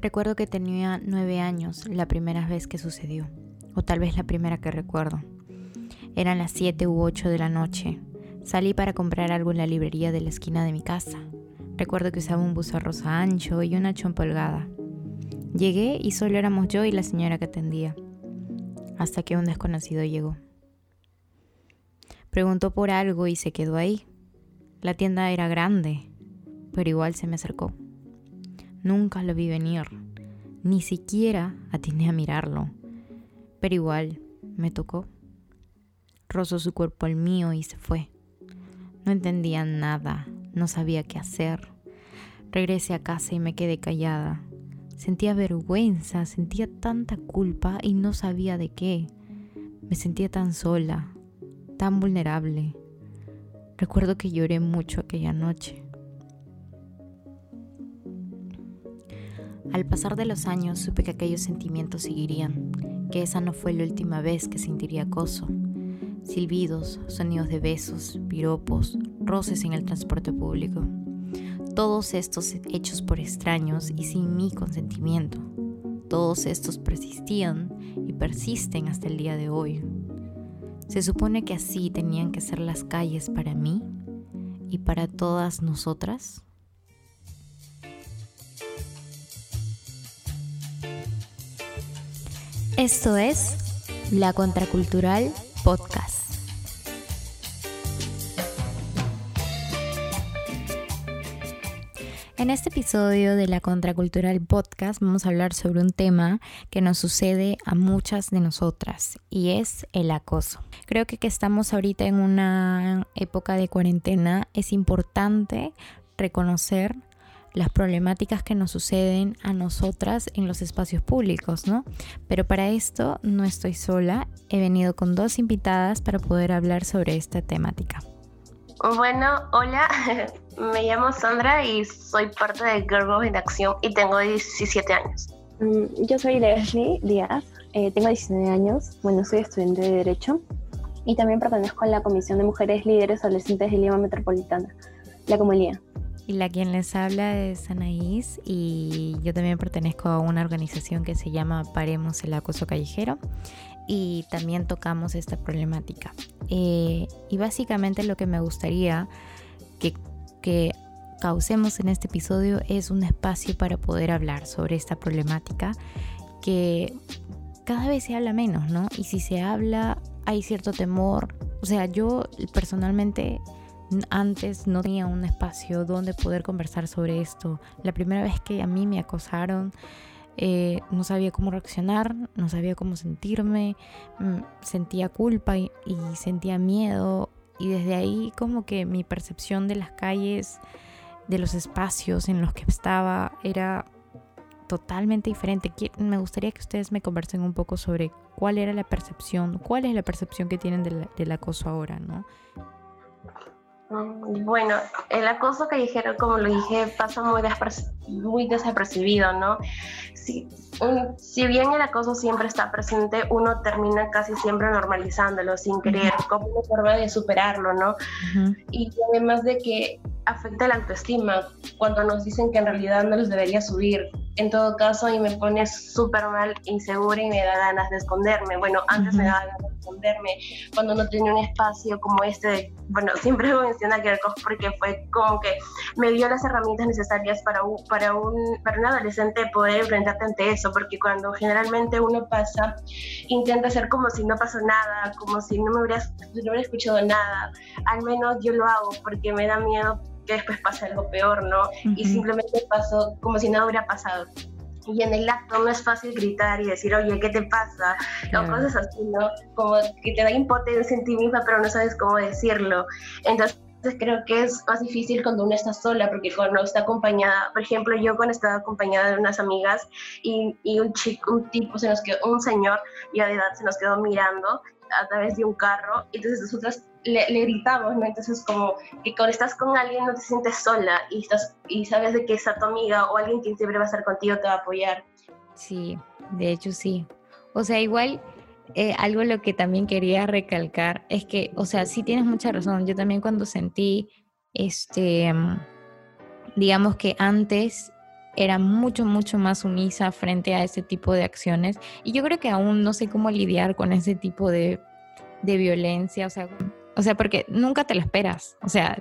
Recuerdo que tenía nueve años la primera vez que sucedió, o tal vez la primera que recuerdo. Eran las siete u ocho de la noche. Salí para comprar algo en la librería de la esquina de mi casa. Recuerdo que usaba un buzo rosa ancho y una chompa holgada. Llegué y solo éramos yo y la señora que atendía, hasta que un desconocido llegó. Preguntó por algo y se quedó ahí. La tienda era grande, pero igual se me acercó. Nunca lo vi venir, ni siquiera atiné a mirarlo, pero igual me tocó. Rozó su cuerpo al mío y se fue. No entendía nada, no sabía qué hacer. Regresé a casa y me quedé callada. Sentía vergüenza, sentía tanta culpa y no sabía de qué. Me sentía tan sola, tan vulnerable. Recuerdo que lloré mucho aquella noche. Al pasar de los años supe que aquellos sentimientos seguirían, que esa no fue la última vez que sentiría acoso. Silbidos, sonidos de besos, piropos, roces en el transporte público. Todos estos hechos por extraños y sin mi consentimiento. Todos estos persistían y persisten hasta el día de hoy. Se supone que así tenían que ser las calles para mí y para todas nosotras. Esto es La Contracultural Podcast. En este episodio de la Contracultural Podcast vamos a hablar sobre un tema que nos sucede a muchas de nosotras y es el acoso. Creo que que estamos ahorita en una época de cuarentena es importante reconocer las problemáticas que nos suceden a nosotras en los espacios públicos, ¿no? Pero para esto no estoy sola, he venido con dos invitadas para poder hablar sobre esta temática. Bueno, hola, me llamo Sandra y soy parte de Girl en Acción y tengo 17 años. Mm, yo soy Leslie Díaz, eh, tengo 19 años, bueno, soy estudiante de Derecho y también pertenezco a la Comisión de Mujeres Líderes Adolescentes de Lima Metropolitana, la Comunidad. Y la quien les habla es Anaís y yo también pertenezco a una organización que se llama Paremos el Acoso Callejero y también tocamos esta problemática. Eh, y básicamente lo que me gustaría que, que causemos en este episodio es un espacio para poder hablar sobre esta problemática que cada vez se habla menos, ¿no? Y si se habla hay cierto temor. O sea, yo personalmente antes no tenía un espacio donde poder conversar sobre esto. La primera vez que a mí me acosaron, eh, no sabía cómo reaccionar, no sabía cómo sentirme, mm, sentía culpa y, sentía miedo. Y desde ahí como que mi percepción de las calles, de los espacios en los que estaba, era totalmente diferente. Me gustaría que ustedes me conversen un poco sobre cuál era la percepción, cuál es la percepción que tienen del, del acoso ahora, ¿no? Mm, bueno, el acoso callejero, como lo dije, pasa muy, muy desapercibido, ¿no? Si, si bien el acoso siempre está presente, uno termina casi siempre normalizándolo sin querer, como una forma de superarlo, ¿no? Y además de que afecta la autoestima cuando nos dicen que en realidad no los debería subir. En todo caso, y me pone súper mal, insegura y me da ganas de esconderme. Bueno, antes me daba ganas de esconderme cuando no tenía un espacio como este. bueno, siempre menciona Kerkhoff porque fue como que me dio las herramientas necesarias para un, para un, para un adolescente poder enfrentarte ante eso, porque cuando generalmente uno pasa, intenta hacer como si no pasó nada, como si no me hubiera, no hubiera escuchado nada. Al menos yo lo hago porque me da miedo que después pase algo peor, ¿no? Y simplemente pasó como si nada hubiera pasado. Y en el acto no es fácil gritar y decir, oye, ¿qué te pasa? O cosas así, ¿no? Como que te da impotencia en ti misma, pero no sabes cómo decirlo. Entonces, creo que es más difícil cuando uno está sola, porque cuando está acompañada, por ejemplo, yo cuando estaba acompañada de unas amigas y, y un chico, un tipo, se nos quedó, un señor ya de edad se nos quedó mirando a través de un carro, y entonces nosotras le, gritamos, ¿no? Entonces como que cuando estás con alguien no te sientes sola y, estás, y sabes de que esa tu amiga o alguien que siempre va a estar contigo te va a apoyar. Sí, de hecho sí. O sea, igual eh, algo lo que también quería recalcar es que, o sea, sí tienes mucha razón. Yo también cuando sentí, este, digamos que antes era mucho, mucho más sumisa frente a ese tipo de acciones. Y yo creo que aún no sé cómo lidiar con ese tipo de, de violencia, o sea, o sea, porque nunca te lo esperas, o sea,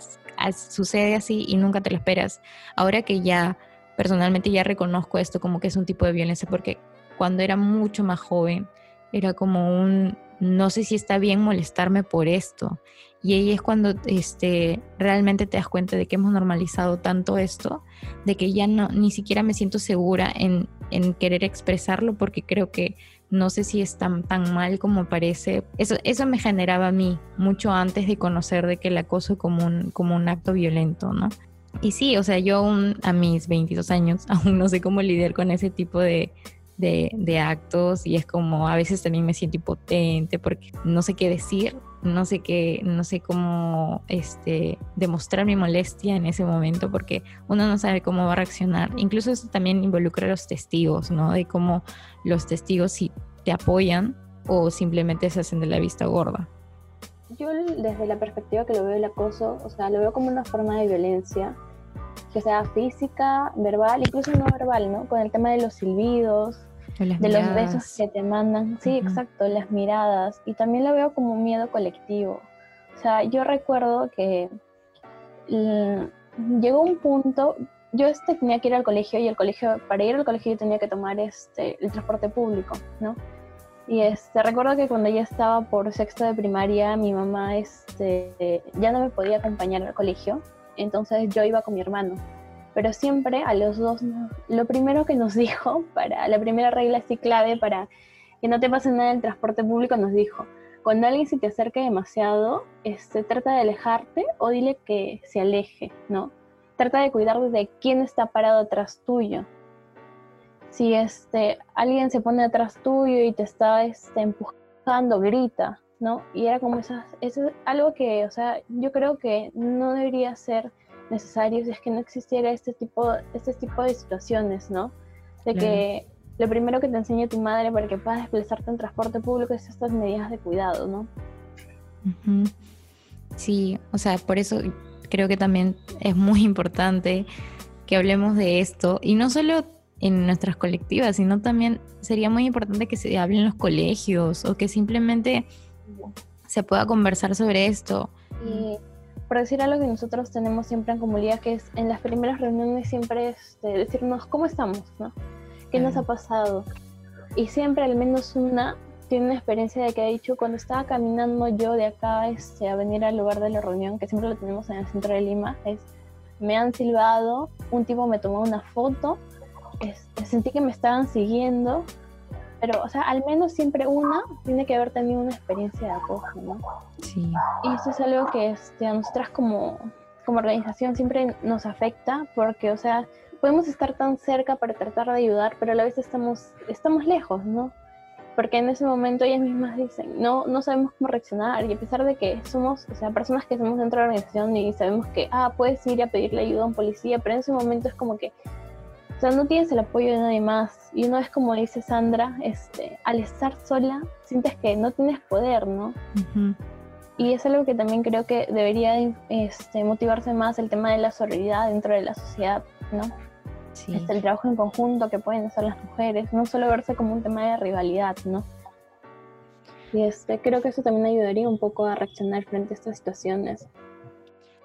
sucede así y nunca te lo esperas. Ahora que ya personalmente ya reconozco esto como que es un tipo de violencia, porque cuando era mucho más joven era como un, no sé si está bien molestarme por esto. Y ahí es cuando este, realmente te das cuenta de que hemos normalizado tanto esto, de que ya no, ni siquiera me siento segura en, en querer expresarlo porque creo que no sé si es tan, tan mal como parece. Eso, eso me generaba a mí mucho antes de conocer de que el acoso como un, como un acto violento, ¿no? Y sí, o sea, yo aún a mis 22 años aún no sé cómo lidiar con ese tipo de, de, de, actos y es como a veces también me siento impotente porque no sé qué decir, no sé qué, no sé cómo este, demostrar mi molestia en ese momento porque uno no sabe cómo va a reaccionar. Incluso eso también involucra a los testigos, ¿no? De cómo los testigos si te apoyan o simplemente se hacen de la vista gorda. Yo desde la perspectiva que lo veo el acoso, o sea, lo veo como una forma de violencia que sea física, verbal, incluso no verbal, ¿no? Con el tema de los silbidos, de los besos que te mandan. Sí, exacto, las miradas. Y también lo veo como un miedo colectivo. O sea, yo recuerdo que llegó un punto, yo este tenía que ir al colegio y el colegio, para ir al colegio yo tenía que tomar este, el transporte público, ¿no? Y este, recuerdo que cuando ya estaba por sexto de primaria, mi mamá este, ya no me podía acompañar al colegio, entonces yo iba con mi hermano pero siempre a los dos, lo primero que nos dijo, para la primera regla así clave para que no te pase nada en el transporte público, nos dijo, cuando alguien se te acerque demasiado, este, trata de alejarte o dile que se aleje, ¿no? Trata de cuidar de quién está parado atrás tuyo. Si este, alguien se pone atrás tuyo y te está este, empujando, grita, ¿no? Y era como esas, eso es algo que, o sea, yo creo que no debería ser necesarios si es que no existiera este tipo, este tipo de situaciones, ¿no? De que lo primero que te enseña tu madre para que puedas desplazarte en transporte público es estas medidas de cuidado, ¿no? Sí, o sea, por eso creo que también es muy importante que hablemos de esto y no solo en nuestras colectivas, sino también sería muy importante que se hable en los colegios o que simplemente se pueda conversar sobre esto. Y por decir algo que nosotros tenemos siempre en comunidad, que es en las primeras reuniones siempre este, decirnos cómo estamos, ¿no? ¿Qué nos ha pasado? Y siempre al menos una tiene una experiencia de que ha dicho, cuando estaba caminando yo de acá este, a venir al lugar de la reunión, que siempre lo tenemos en el centro de Lima, es, me han silbado, un tipo me tomó una foto, este, sentí que me estaban siguiendo, pero, o sea, al menos siempre una tiene que haber tenido una experiencia de acoso, ¿no? Sí. Y eso es algo que este, a nosotras como, como organización siempre nos afecta, porque, o sea, podemos estar tan cerca para tratar de ayudar, pero a la vez estamos, estamos lejos, ¿no? Porque en ese momento ellas mismas dicen, no, no sabemos cómo reaccionar, y a pesar de que somos, o sea, personas que somos dentro de la organización y sabemos que, ah, puedes ir a pedirle ayuda a un policía, pero en ese momento es como que o sea, no tienes el apoyo de nadie más. Y uno es como dice Sandra, este, al estar sola, sientes que no tienes poder, ¿no? Y es algo que también creo que debería este, motivarse más el tema de la solidaridad dentro de la sociedad, ¿no? Sí. Este, el trabajo en conjunto que pueden hacer las mujeres, no solo verse como un tema de rivalidad, ¿no? Y este, creo que eso también ayudaría un poco a reaccionar frente a estas situaciones.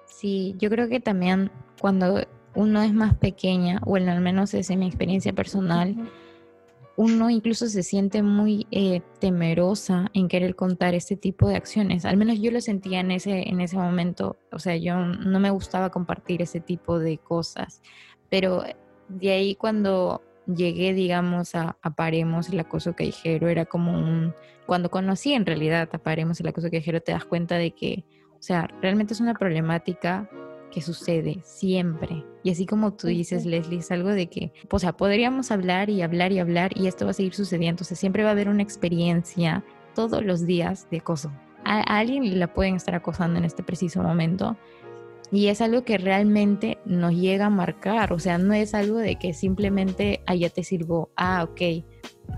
Sí, yo creo que también cuando uno es más pequeña, o al menos es en mi experiencia personal, uno incluso se siente muy eh, temerosa en querer contar este tipo de acciones. Al menos yo lo sentía en ese, en ese momento. O sea, yo no me gustaba compartir ese tipo de cosas. Pero de ahí cuando llegué, digamos, a, a Paremos el acoso callejero, era como un... Cuando conocí en realidad a Paremos el acoso callejero, te das cuenta de que, o sea, realmente es una problemática que sucede siempre. Y así como tú dices, Leslie, es algo de que, o sea, podríamos hablar y hablar y hablar y esto va a seguir sucediendo. Entonces siempre va a haber una experiencia todos los días de acoso. A, alguien la pueden estar acosando en este preciso momento. Y es algo que realmente nos llega a marcar. O sea, no es algo de que simplemente, ah, ya te sirvo, ah, ok.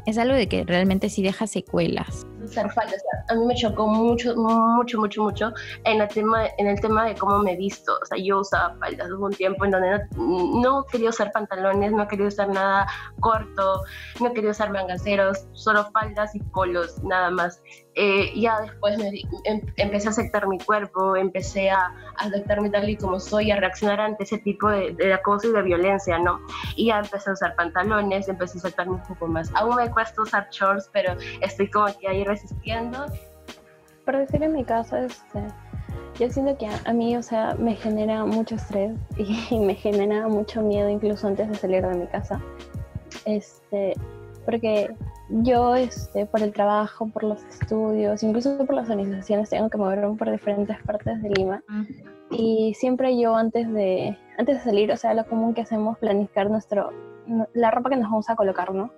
Es algo de que realmente sí deja secuelas. usar faldas. a mí me chocó mucho, mucho, mucho, mucho en el, tema, en el tema de cómo me visto. O sea, yo usaba faldas. Hubo un tiempo en donde no, quería usar pantalones, no quería usar nada corto, no quería usar mangaceros, solo faldas y polos, nada más. Eh, ya después me, em, empecé a aceptar mi cuerpo, empecé a, aceptarme tal y como soy, a reaccionar ante ese tipo de, de, acoso y de violencia, ¿no? Y ya empecé a usar pantalones, empecé a aceptarme un poco más. Aún me cuesta usar shorts, pero estoy como que ahí resistiendo. Por decir en mi caso, este, yo siento que a, mí, o sea, me genera mucho estrés y, me genera mucho miedo incluso antes de salir de mi casa. Este, porque yo este, por el trabajo, por los estudios, incluso por las organizaciones, tengo que moverme por diferentes partes de Lima. Y siempre yo antes de, antes de salir, o sea, lo común que hacemos, planificar nuestro, la ropa que nos vamos a colocar, ¿no?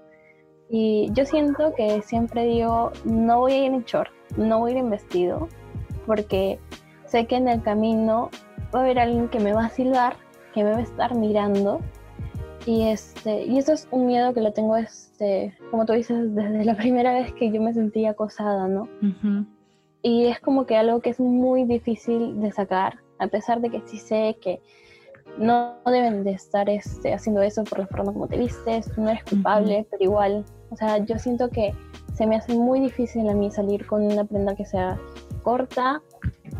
Y yo siento que siempre digo, no voy a ir en short, no voy a ir en vestido, porque sé que en el camino va a haber alguien que me va a silbar, que me va a estar mirando. Y, este, y eso es un miedo que lo tengo, este, como tú dices, desde la primera vez que yo me sentí acosada, ¿no? Y es como que algo que es muy difícil de sacar, a pesar de que sí sé que no deben de estar este, haciendo eso por la forma como te vistes, no eres culpable, pero igual, o sea, yo siento que se me hace muy difícil a mí salir con una prenda que sea corta,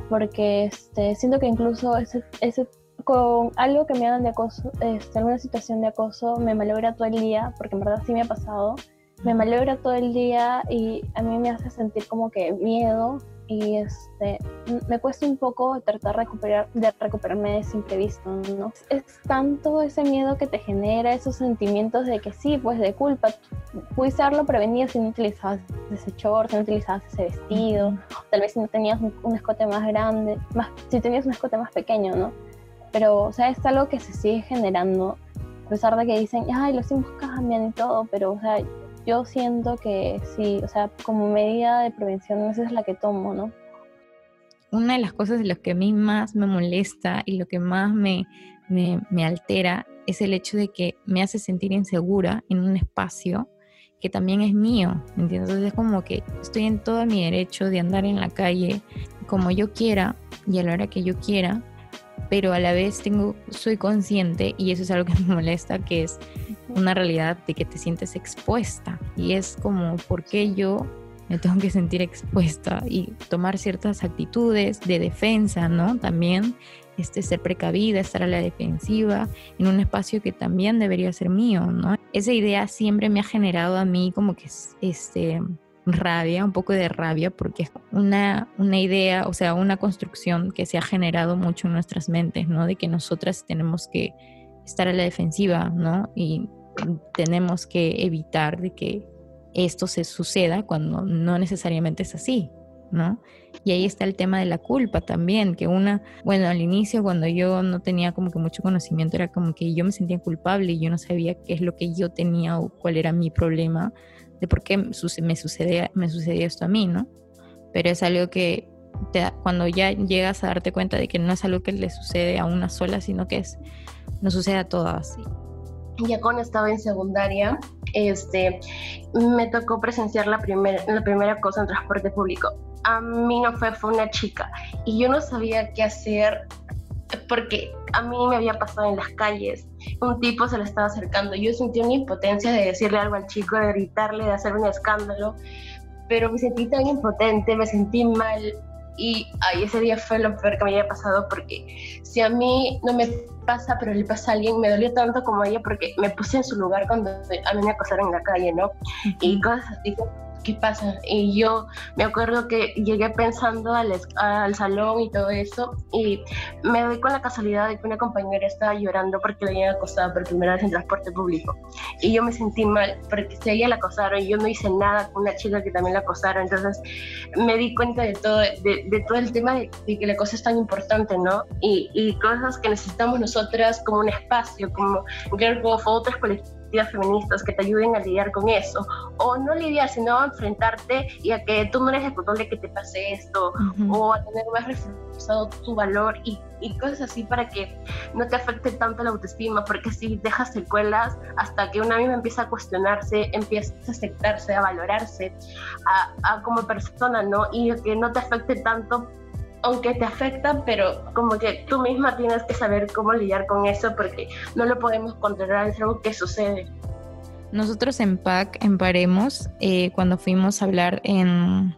porque este, siento que incluso ese, con algo que me hagan de acoso, este, alguna situación de acoso, me malogra todo el día, porque en verdad sí me ha pasado, me malogra todo el día y a mí me hace sentir como que miedo y este, me cuesta un poco tratar de, recuperar, de recuperarme de ese imprevisto, ¿no? Es tanto ese miedo que te genera, esos sentimientos de que sí, pues de culpa, pudiste haberlo prevenido si no utilizabas ese short, si no utilizabas ese vestido, tal vez si no tenías un, un escote más grande, más, si tenías un escote más pequeño, ¿no? pero, o sea, es algo que se sigue generando, a pesar de que dicen, ay, los tiempos cambian y todo, pero, o sea, yo siento que sí, o sea, como medida de prevención, esa es la que tomo, ¿no? Una de las cosas de lo que a mí más me molesta y lo que más me, me, me altera es el hecho de que me hace sentir insegura en un espacio que también es mío, ¿me entiendes? Entonces es como que estoy en todo mi derecho de andar en la calle como yo quiera y a la hora que yo quiera pero a la vez tengo, soy consciente, y eso es algo que me molesta, que es una realidad de que te sientes expuesta. Y es como, ¿por qué yo me tengo que sentir expuesta y tomar ciertas actitudes de defensa, ¿no? También este, ser precavida, estar a la defensiva en un espacio que también debería ser mío, ¿no? Esa idea siempre me ha generado a mí como que este, rabia, un poco de rabia, porque es una, una idea, o sea, una construcción que se ha generado mucho en nuestras mentes, ¿no? De que nosotras tenemos que estar a la defensiva, ¿no? Y tenemos que evitar de que esto se suceda cuando no necesariamente es así, ¿no? Y ahí está el tema de la culpa también, que una, bueno, al inicio cuando yo no tenía como que mucho conocimiento era como que yo me sentía culpable y yo no sabía qué es lo que yo tenía o cuál era mi problema de por qué me sucedía, me sucedía esto a mí, ¿no? Pero es algo que cuando ya llegas a darte cuenta de que no es algo que le sucede a una sola, sino que es, nos sucede a todas. Ya cuando estaba en secundaria, este, me tocó presenciar la, primer, la primera cosa en transporte público. A mí no fue, fue una chica. Y yo no sabía qué hacer porque a mí me había pasado en las calles, un tipo se le estaba acercando, yo sentí una impotencia de decirle algo al chico, de gritarle, de hacer un escándalo, pero me sentí tan impotente, me sentí mal y ay, ese día fue lo peor que me había pasado porque si a mí no me pasa, pero le pasa a alguien, me dolió tanto como a ella porque me puse en su lugar cuando a mí me acosaron en la calle, ¿no? Y cosas así ¿qué pasa? Y yo me acuerdo que llegué pensando al, al, salón y todo eso, y me doy con la casualidad de que una compañera estaba llorando porque le habían acosado por primera vez en transporte público. Y yo me sentí mal porque si ella la acosaron y yo no hice nada con una chica que también la acosaron. Entonces me di cuenta de todo, de, todo el tema de, que la cosa es tan importante, ¿no? Y, cosas que necesitamos nosotras como un espacio, como Go, otras colectivas perspectivas feministas que te ayuden a lidiar con eso, o no lidiar, sino a enfrentarte y a que tú no eres responsable que te pase esto, o a tener más reforzado tu valor y, y, cosas así para que no te afecte tanto la autoestima, porque si dejas secuelas hasta que una misma empieza a cuestionarse, empieza a aceptarse, a valorarse a, a como persona, ¿no? Y que no te afecte tanto aunque te afecta, pero como que tú misma tienes que saber cómo lidiar con eso porque no lo podemos controlar, es algo que sucede. Nosotros en PAC, en Paremos, eh, cuando fuimos a hablar en,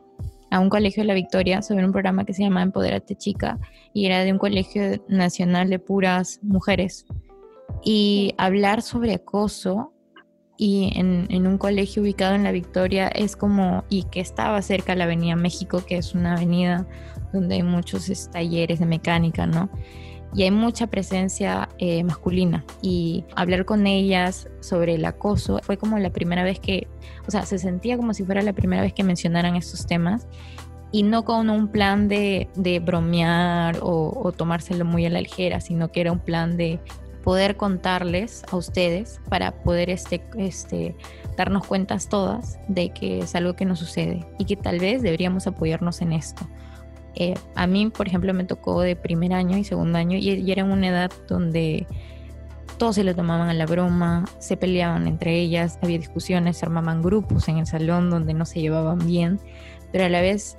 a un colegio de la Victoria sobre un programa que se llama Empoderate Chica y era de un colegio nacional de puras mujeres. Y hablar sobre acoso y en, en, un colegio ubicado en la Victoria es como, y que estaba cerca de la Avenida México, que es una avenida donde hay muchos talleres de mecánica, ¿no? Y hay mucha presencia eh, masculina. Y hablar con ellas sobre el acoso fue como la primera vez que, o sea, se sentía como si fuera la primera vez que mencionaran estos temas y no con un plan de, de bromear o, o, tomárselo muy a la ligera, sino que era un plan de poder contarles a ustedes para poder este, este, darnos cuentas todas de que es algo que nos sucede y que tal vez deberíamos apoyarnos en esto. Eh, a mí, por ejemplo, me tocó de primer año y segundo año y, era una edad donde todos se lo tomaban a la broma, se peleaban entre ellas, había discusiones, se armaban grupos en el salón donde no se llevaban bien, pero a la vez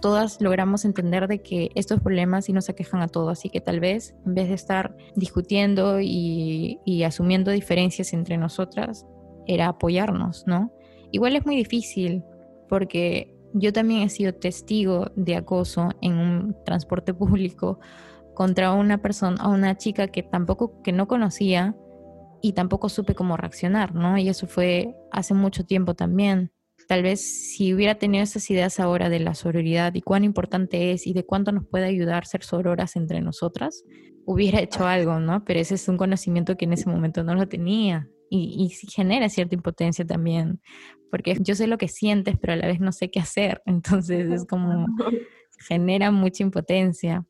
todas logramos entender de que estos problemas sí nos aquejan a todos y que tal vez en vez de estar discutiendo y, y asumiendo diferencias entre nosotras, era apoyarnos, ¿no? Igual es muy difícil porque yo también he sido testigo de acoso en un transporte público contra una persona, una chica que tampoco, que no conocía y tampoco supe cómo reaccionar, ¿no? Y eso fue hace mucho tiempo también. Tal vez si hubiera tenido esas ideas ahora de la sororidad y cuán importante es y de cuánto nos puede ayudar ser sororas entre nosotras, hubiera hecho algo, ¿no? Pero ese es un conocimiento que en ese momento no lo tenía y, y genera cierta impotencia también, porque yo sé lo que sientes, pero a la vez no sé qué hacer, entonces es como genera mucha impotencia.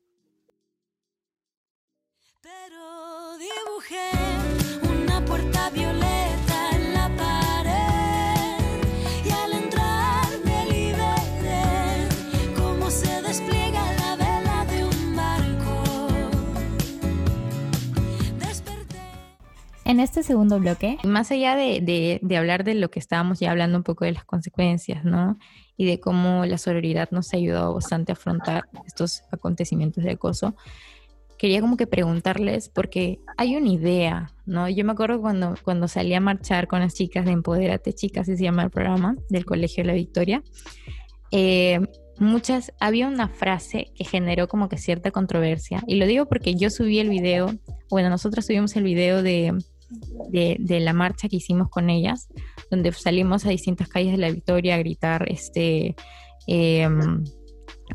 En este segundo bloque, más allá de, de, hablar de lo que estábamos ya hablando un poco de las consecuencias, ¿no? Y de cómo la sororidad nos ha ayudado bastante a afrontar estos acontecimientos de acoso, quería como que preguntarles, porque hay una idea, ¿no? Yo me acuerdo cuando, cuando salí a marchar con las chicas de Empodérate Chicas, se llama el programa, del Colegio de la Victoria, eh, muchas, había una frase que generó como que cierta controversia. Y lo digo porque yo subí el video, bueno, nosotros subimos el video de de, la marcha que hicimos con ellas, donde salimos a distintas calles de la Victoria a gritar este, em,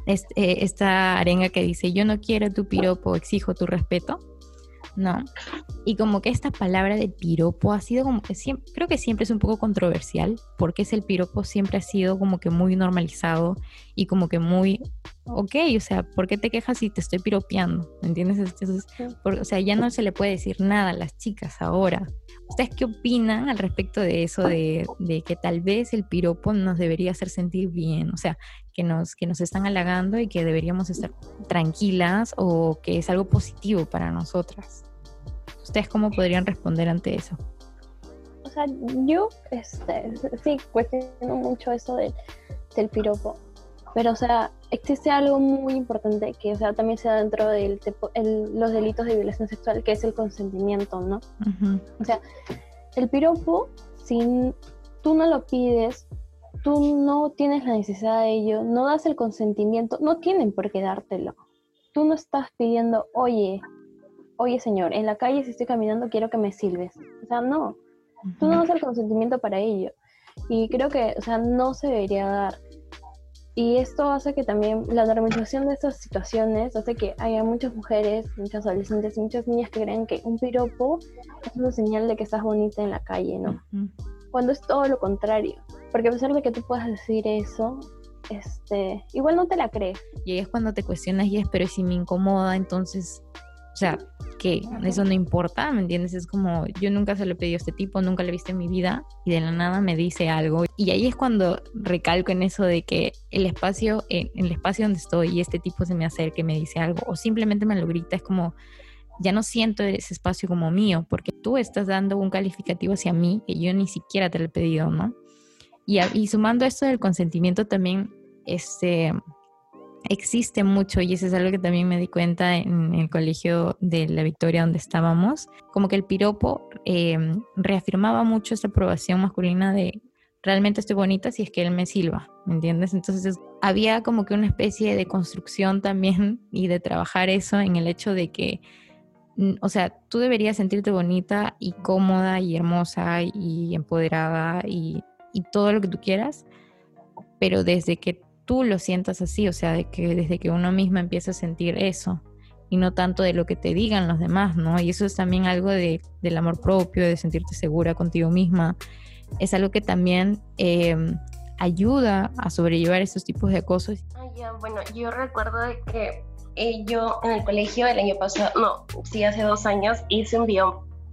este, esta arenga que dice, yo no quiero tu piropo, exijo tu respeto. ¿no? Y como que esta palabra de piropo ha sido como que creo que siempre es un poco controversial, porque es el piropo siempre ha sido como que muy normalizado y como que muy, ok, o sea, ¿por qué te quejas si te estoy piropeando? ¿Me entiendes? Entonces, o sea, ya no se le puede decir nada a las chicas ahora. ¿Ustedes qué opinan al respecto de eso, de, de que tal vez el piropo nos debería hacer sentir bien? O sea, que nos, que nos están halagando y que deberíamos estar tranquilas o que es algo positivo para nosotras. ¿Ustedes cómo podrían responder ante eso? O sea, yo este, sí cuestiono mucho eso del, del piropo, pero o sea, existe algo muy importante que o sea, también se da dentro de los delitos de violación sexual, que es el consentimiento, ¿no? O sea, el piropo, si tú no lo pides, tú no tienes la necesidad de ello, no das el consentimiento, no tienen por qué dártelo. Tú no estás pidiendo, oye, oye señor, en la calle si estoy caminando quiero que me silbes. O sea, no, tú no das el consentimiento para ello. Y creo que, o sea, no se debería dar. Y esto hace que también la normalización de estas situaciones hace que haya muchas mujeres, muchas adolescentes y muchas niñas que creen que un piropo es una señal de que estás bonita en la calle, ¿no? Cuando es todo lo contrario. Porque a pesar de que tú puedas decir eso, este, igual no te la crees. Y es cuando te cuestionas y es, pero si me incomoda, entonces O sea, que eso no importa, ¿me entiendes? Es como, yo nunca se lo he pedido a este tipo, nunca lo he visto en mi vida y de la nada me dice algo. Y ahí es cuando recalco en eso de que el espacio, en el espacio donde estoy y este tipo se me acerca y me dice algo o simplemente me lo grita, es como, ya no siento ese espacio como mío, porque tú estás dando un calificativo hacia mí que yo ni siquiera te lo he pedido, ¿no? Y, y sumando esto del consentimiento también, este existe mucho y eso es algo que también me di cuenta en el colegio de la Victoria donde estábamos, como que el piropo em, reafirmaba mucho esa aprobación masculina de realmente estoy bonita si es que él me silba, ¿me entiendes? Entonces había como que una especie de construcción también y de trabajar eso en el hecho de que, o sea, tú deberías sentirte bonita y cómoda y hermosa y empoderada y, y todo lo que tú quieras, pero desde que tú lo sientas así, o sea, de que desde que uno misma empieza a sentir eso y no tanto de lo que te digan los demás, ¿no? Y eso es también algo de, del amor propio, de sentirte segura contigo misma. Es algo que también em, ayuda a sobrellevar esos tipos de acosos. bueno, yo recuerdo que eh, yo en el colegio el año pasado, no, sí, hace dos años, hice un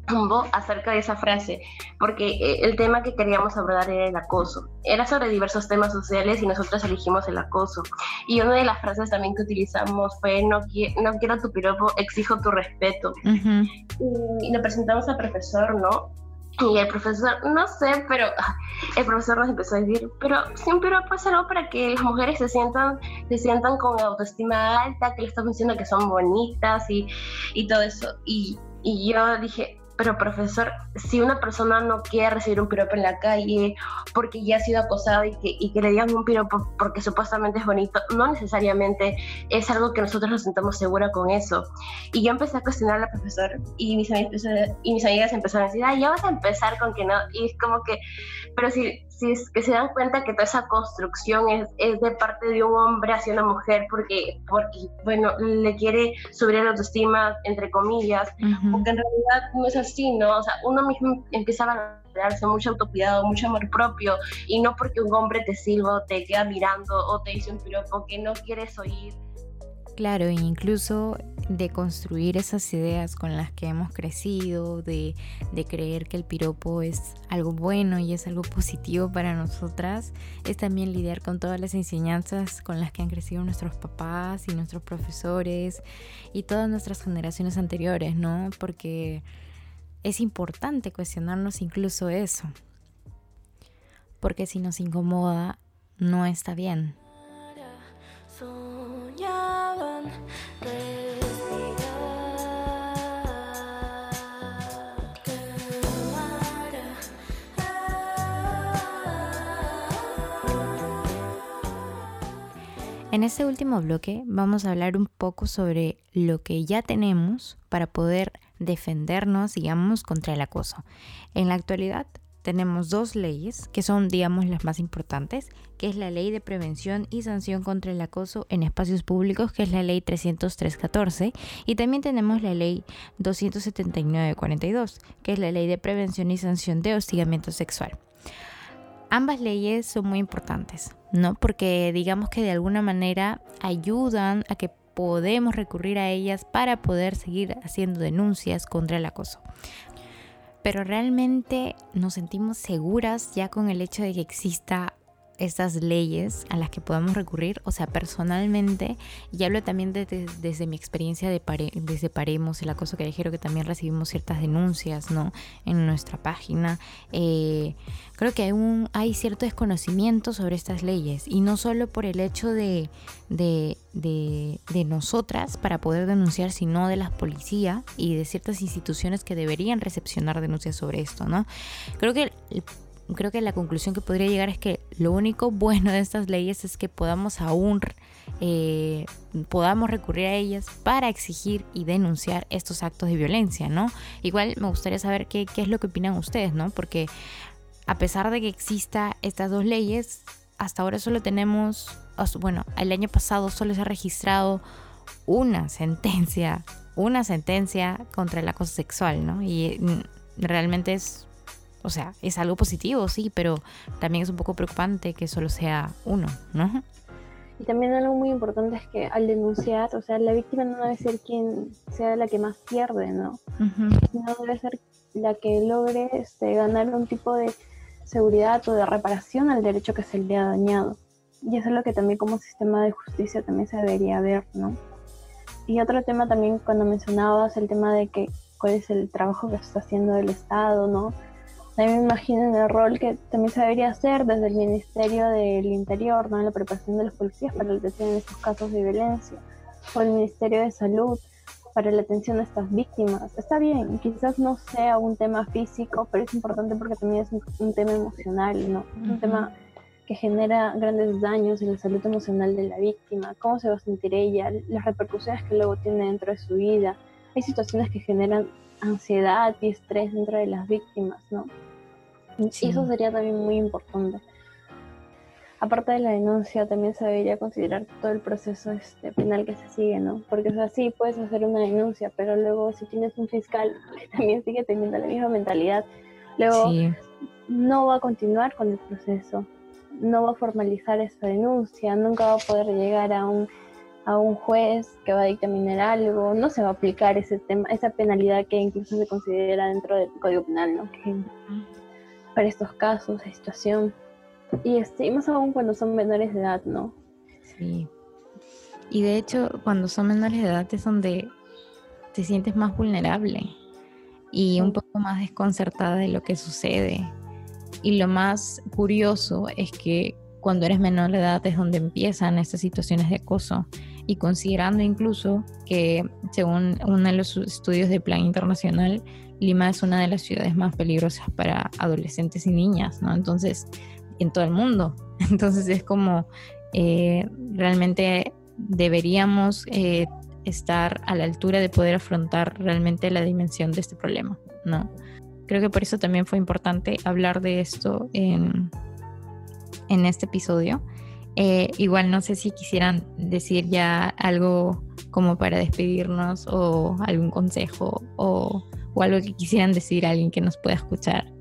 video acerca de esa frase, porque eh, el tema que queríamos abordar era el acoso. Era sobre diversos temas sociales y nosotros elegimos el acoso. Y una de las frases también que utilizamos fue, no, no quiero tu piropo, exijo tu respeto. y, le presentamos al profesor, ¿no? Y el profesor, no sé, pero ah, el profesor nos empezó a decir, pero si un piropo es algo para que las mujeres se sientan, se sientan con autoestima alta, que le estamos diciendo que son bonitas y, y todo eso. Y, y yo dije, pero profesor, si una persona no quiere recibir un piropo en la calle porque ya ha sido acosada y que, y que le digan un piropo porque supuestamente es bonito, no necesariamente es algo que nosotros nos sentamos segura con eso. Y yo empecé a cuestionar al profesor y mis, amigas, y mis empezaron a decir, ay, ya vas a empezar con que no. Y es como que, pero si, si es que se dan cuenta que toda esa construcción es, es de parte de un hombre hacia una mujer porque, porque bueno, le quiere subir la autoestima, entre comillas, porque en realidad no es así, ¿no? O sea, uno mismo empieza a valorarse mucho autocuidado, mucho amor propio, y no porque un hombre te sirva te queda mirando o te dice un piropo que no quieres oír Claro, e incluso de construir esas ideas con las que hemos crecido, de, de, creer que el piropo es algo bueno y es algo positivo para nosotras, es también lidiar con todas las enseñanzas con las que han crecido nuestros papás y nuestros profesores y todas nuestras generaciones anteriores, ¿no? Porque es importante cuestionarnos incluso eso. Porque si nos incomoda, no está bien. En este último bloque vamos a hablar un poco sobre lo que ya tenemos para poder defendernos, digamos, contra el acoso. En la actualidad tenemos dos leyes que son, digamos, las más importantes, que es la Ley de Prevención y Sanción contra el Acoso en Espacios Públicos, que es la Ley 30314, y también tenemos la Ley 27942, que es la Ley de Prevención y Sanción de Hostigamiento Sexual. Ambas leyes son muy importantes, ¿no? Porque digamos que de alguna manera ayudan a que podemos recurrir a ellas para poder seguir haciendo denuncias contra el acoso. Pero realmente nos sentimos seguras ya con el hecho de que exista estas leyes a las que podemos recurrir, o sea, personalmente, y hablo también desde mi experiencia de desde Paremos, el acoso callejero, que también recibimos ciertas denuncias, ¿no? En nuestra página. Eh, creo que hay, hay cierto desconocimiento sobre estas leyes, y no solo por el hecho de, de nosotras para poder denunciar, sino de las policías y de ciertas instituciones que deberían recepcionar denuncias sobre esto, ¿no? Creo que creo que la conclusión que podría llegar es que lo único bueno de estas leyes es que podamos aún eh, podamos recurrir a ellas para exigir y denunciar estos actos de violencia, ¿no? Igual me gustaría saber qué, qué es lo que opinan ustedes, ¿no? Porque a pesar de que exista estas dos leyes, hasta ahora solo tenemos, bueno, el año pasado solo se ha registrado una sentencia, una sentencia contra el acoso sexual, ¿no? Y mm, realmente es o sea, es algo positivo, sí, pero también es un poco preocupante que solo sea uno, ¿no? Y también algo muy importante es que al denunciar, o sea, la víctima no debe ser quien sea la que más pierde, ¿no? No debe ser la que logre este, ganar un tipo de seguridad o de reparación al derecho que se le ha dañado. Y eso es lo que también como sistema de justicia también se debería ver, ¿no? Y otro tema también cuando mencionabas el tema de que cuál es el trabajo que está haciendo el Estado, ¿no? También me imagino en el rol que también se debería hacer desde el Ministerio del Interior, ¿no? La preparación de los policías para la atención de estos casos de violencia, o el Ministerio de Salud para la atención de estas víctimas. Está bien, quizás no sea un tema físico, pero es importante porque también es un, tema emocional, ¿no? Un tema que genera grandes daños en la salud emocional de la víctima, cómo se va a sentir ella, las repercusiones que luego tiene dentro de su vida. Hay situaciones que generan ansiedad y estrés dentro de las víctimas, ¿no? Y eso sería también muy importante. Aparte de la denuncia, también se debería considerar todo el proceso este, penal que se sigue, ¿no? Porque, o sea, sí, puedes hacer una denuncia, pero luego si tienes un fiscal que también sigue teniendo la misma mentalidad, luego no va a continuar con el proceso no va a formalizar esa denuncia, nunca va a poder llegar a un, a un juez que va a dictaminar algo, no se va a aplicar ese tema, esa penalidad que incluso se considera dentro del Código Penal, ¿no? para estos casos, situación. Y, este, y más aún cuando son menores de edad, ¿no? Sí. Y de hecho, cuando son menores de edad es donde te sientes más vulnerable y un poco más desconcertada de lo que sucede. Y lo más curioso es que cuando eres menor de edad es donde empiezan estas situaciones de acoso. Y considerando incluso que, según uno de los estudios de Plan Internacional, Lima es una de las ciudades más peligrosas para adolescentes y niñas, ¿no? Entonces, en todo el mundo. Entonces es como eh, realmente deberíamos eh, estar a la altura de poder afrontar realmente la dimensión de este problema, ¿no? Creo que por eso también fue importante hablar de esto en, en este episodio. Eh, igual no sé si quisieran decir ya algo como para despedirnos o algún consejo o, o algo que quisieran decir alguien que nos pueda escuchar.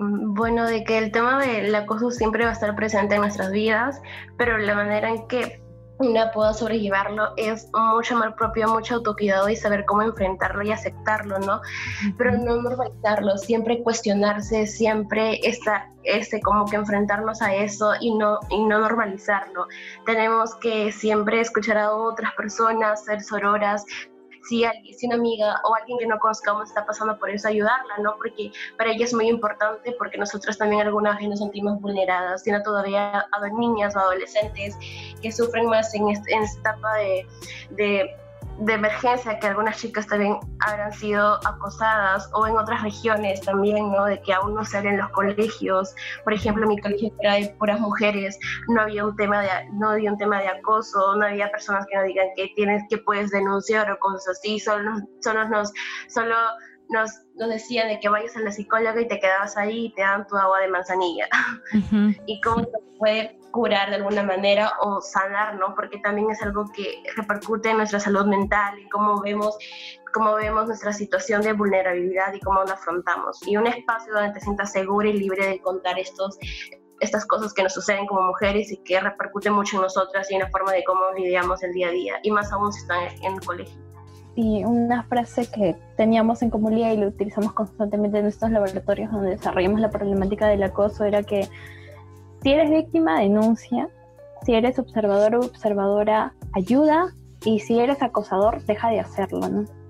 Mm, bueno, de que el tema del acoso siempre va a estar presente en nuestras vidas, pero la manera en que una pueda sobrellevarlo es mucho más propio, mucho autocuidado y saber cómo enfrentarlo y aceptarlo, ¿no? Pero no normalizarlo, siempre cuestionarse, siempre estar, este, como que enfrentarnos a eso y no, y no normalizarlo. Tenemos que siempre escuchar a otras personas, ser sororas, si, si una amiga o alguien que no conozcamos está pasando por eso, ayudarla, ¿no? Porque para ella es muy importante porque nosotros también algunas veces nos sentimos vulneradas, sino todavía a niñas o adolescentes que sufren más en, esta etapa de de emergencia que algunas chicas también habrán sido acosadas o en otras regiones también, ¿no? De que aún no se abren los colegios. Por ejemplo, mi colegio era de puras mujeres, no había un tema de, no había un tema de acoso, no había personas que nos digan que tienes, que puedes denunciar o cosas así, solo, solo nos, solo nos, nos decían de que vayas a la psicóloga y te quedabas ahí y te dan tu agua de manzanilla. y cómo se puede curar de alguna manera o sanar, ¿no? Porque también es algo que repercute en nuestra salud mental y cómo vemos, cómo vemos nuestra situación de vulnerabilidad y cómo la afrontamos. Y un espacio donde te sientas segura y libre de contar estos estas cosas que nos suceden como mujeres y que repercuten mucho en nosotras y en la forma de cómo lidiamos el día a día, y más aún si están en el colegio. Y una frase que teníamos en Comunidad y lo utilizamos constantemente en nuestros laboratorios donde desarrollamos la problemática del acoso era que si eres víctima, denuncia. Si eres observador o observadora, ayuda. Y si eres acosador, deja de hacerlo, ¿no?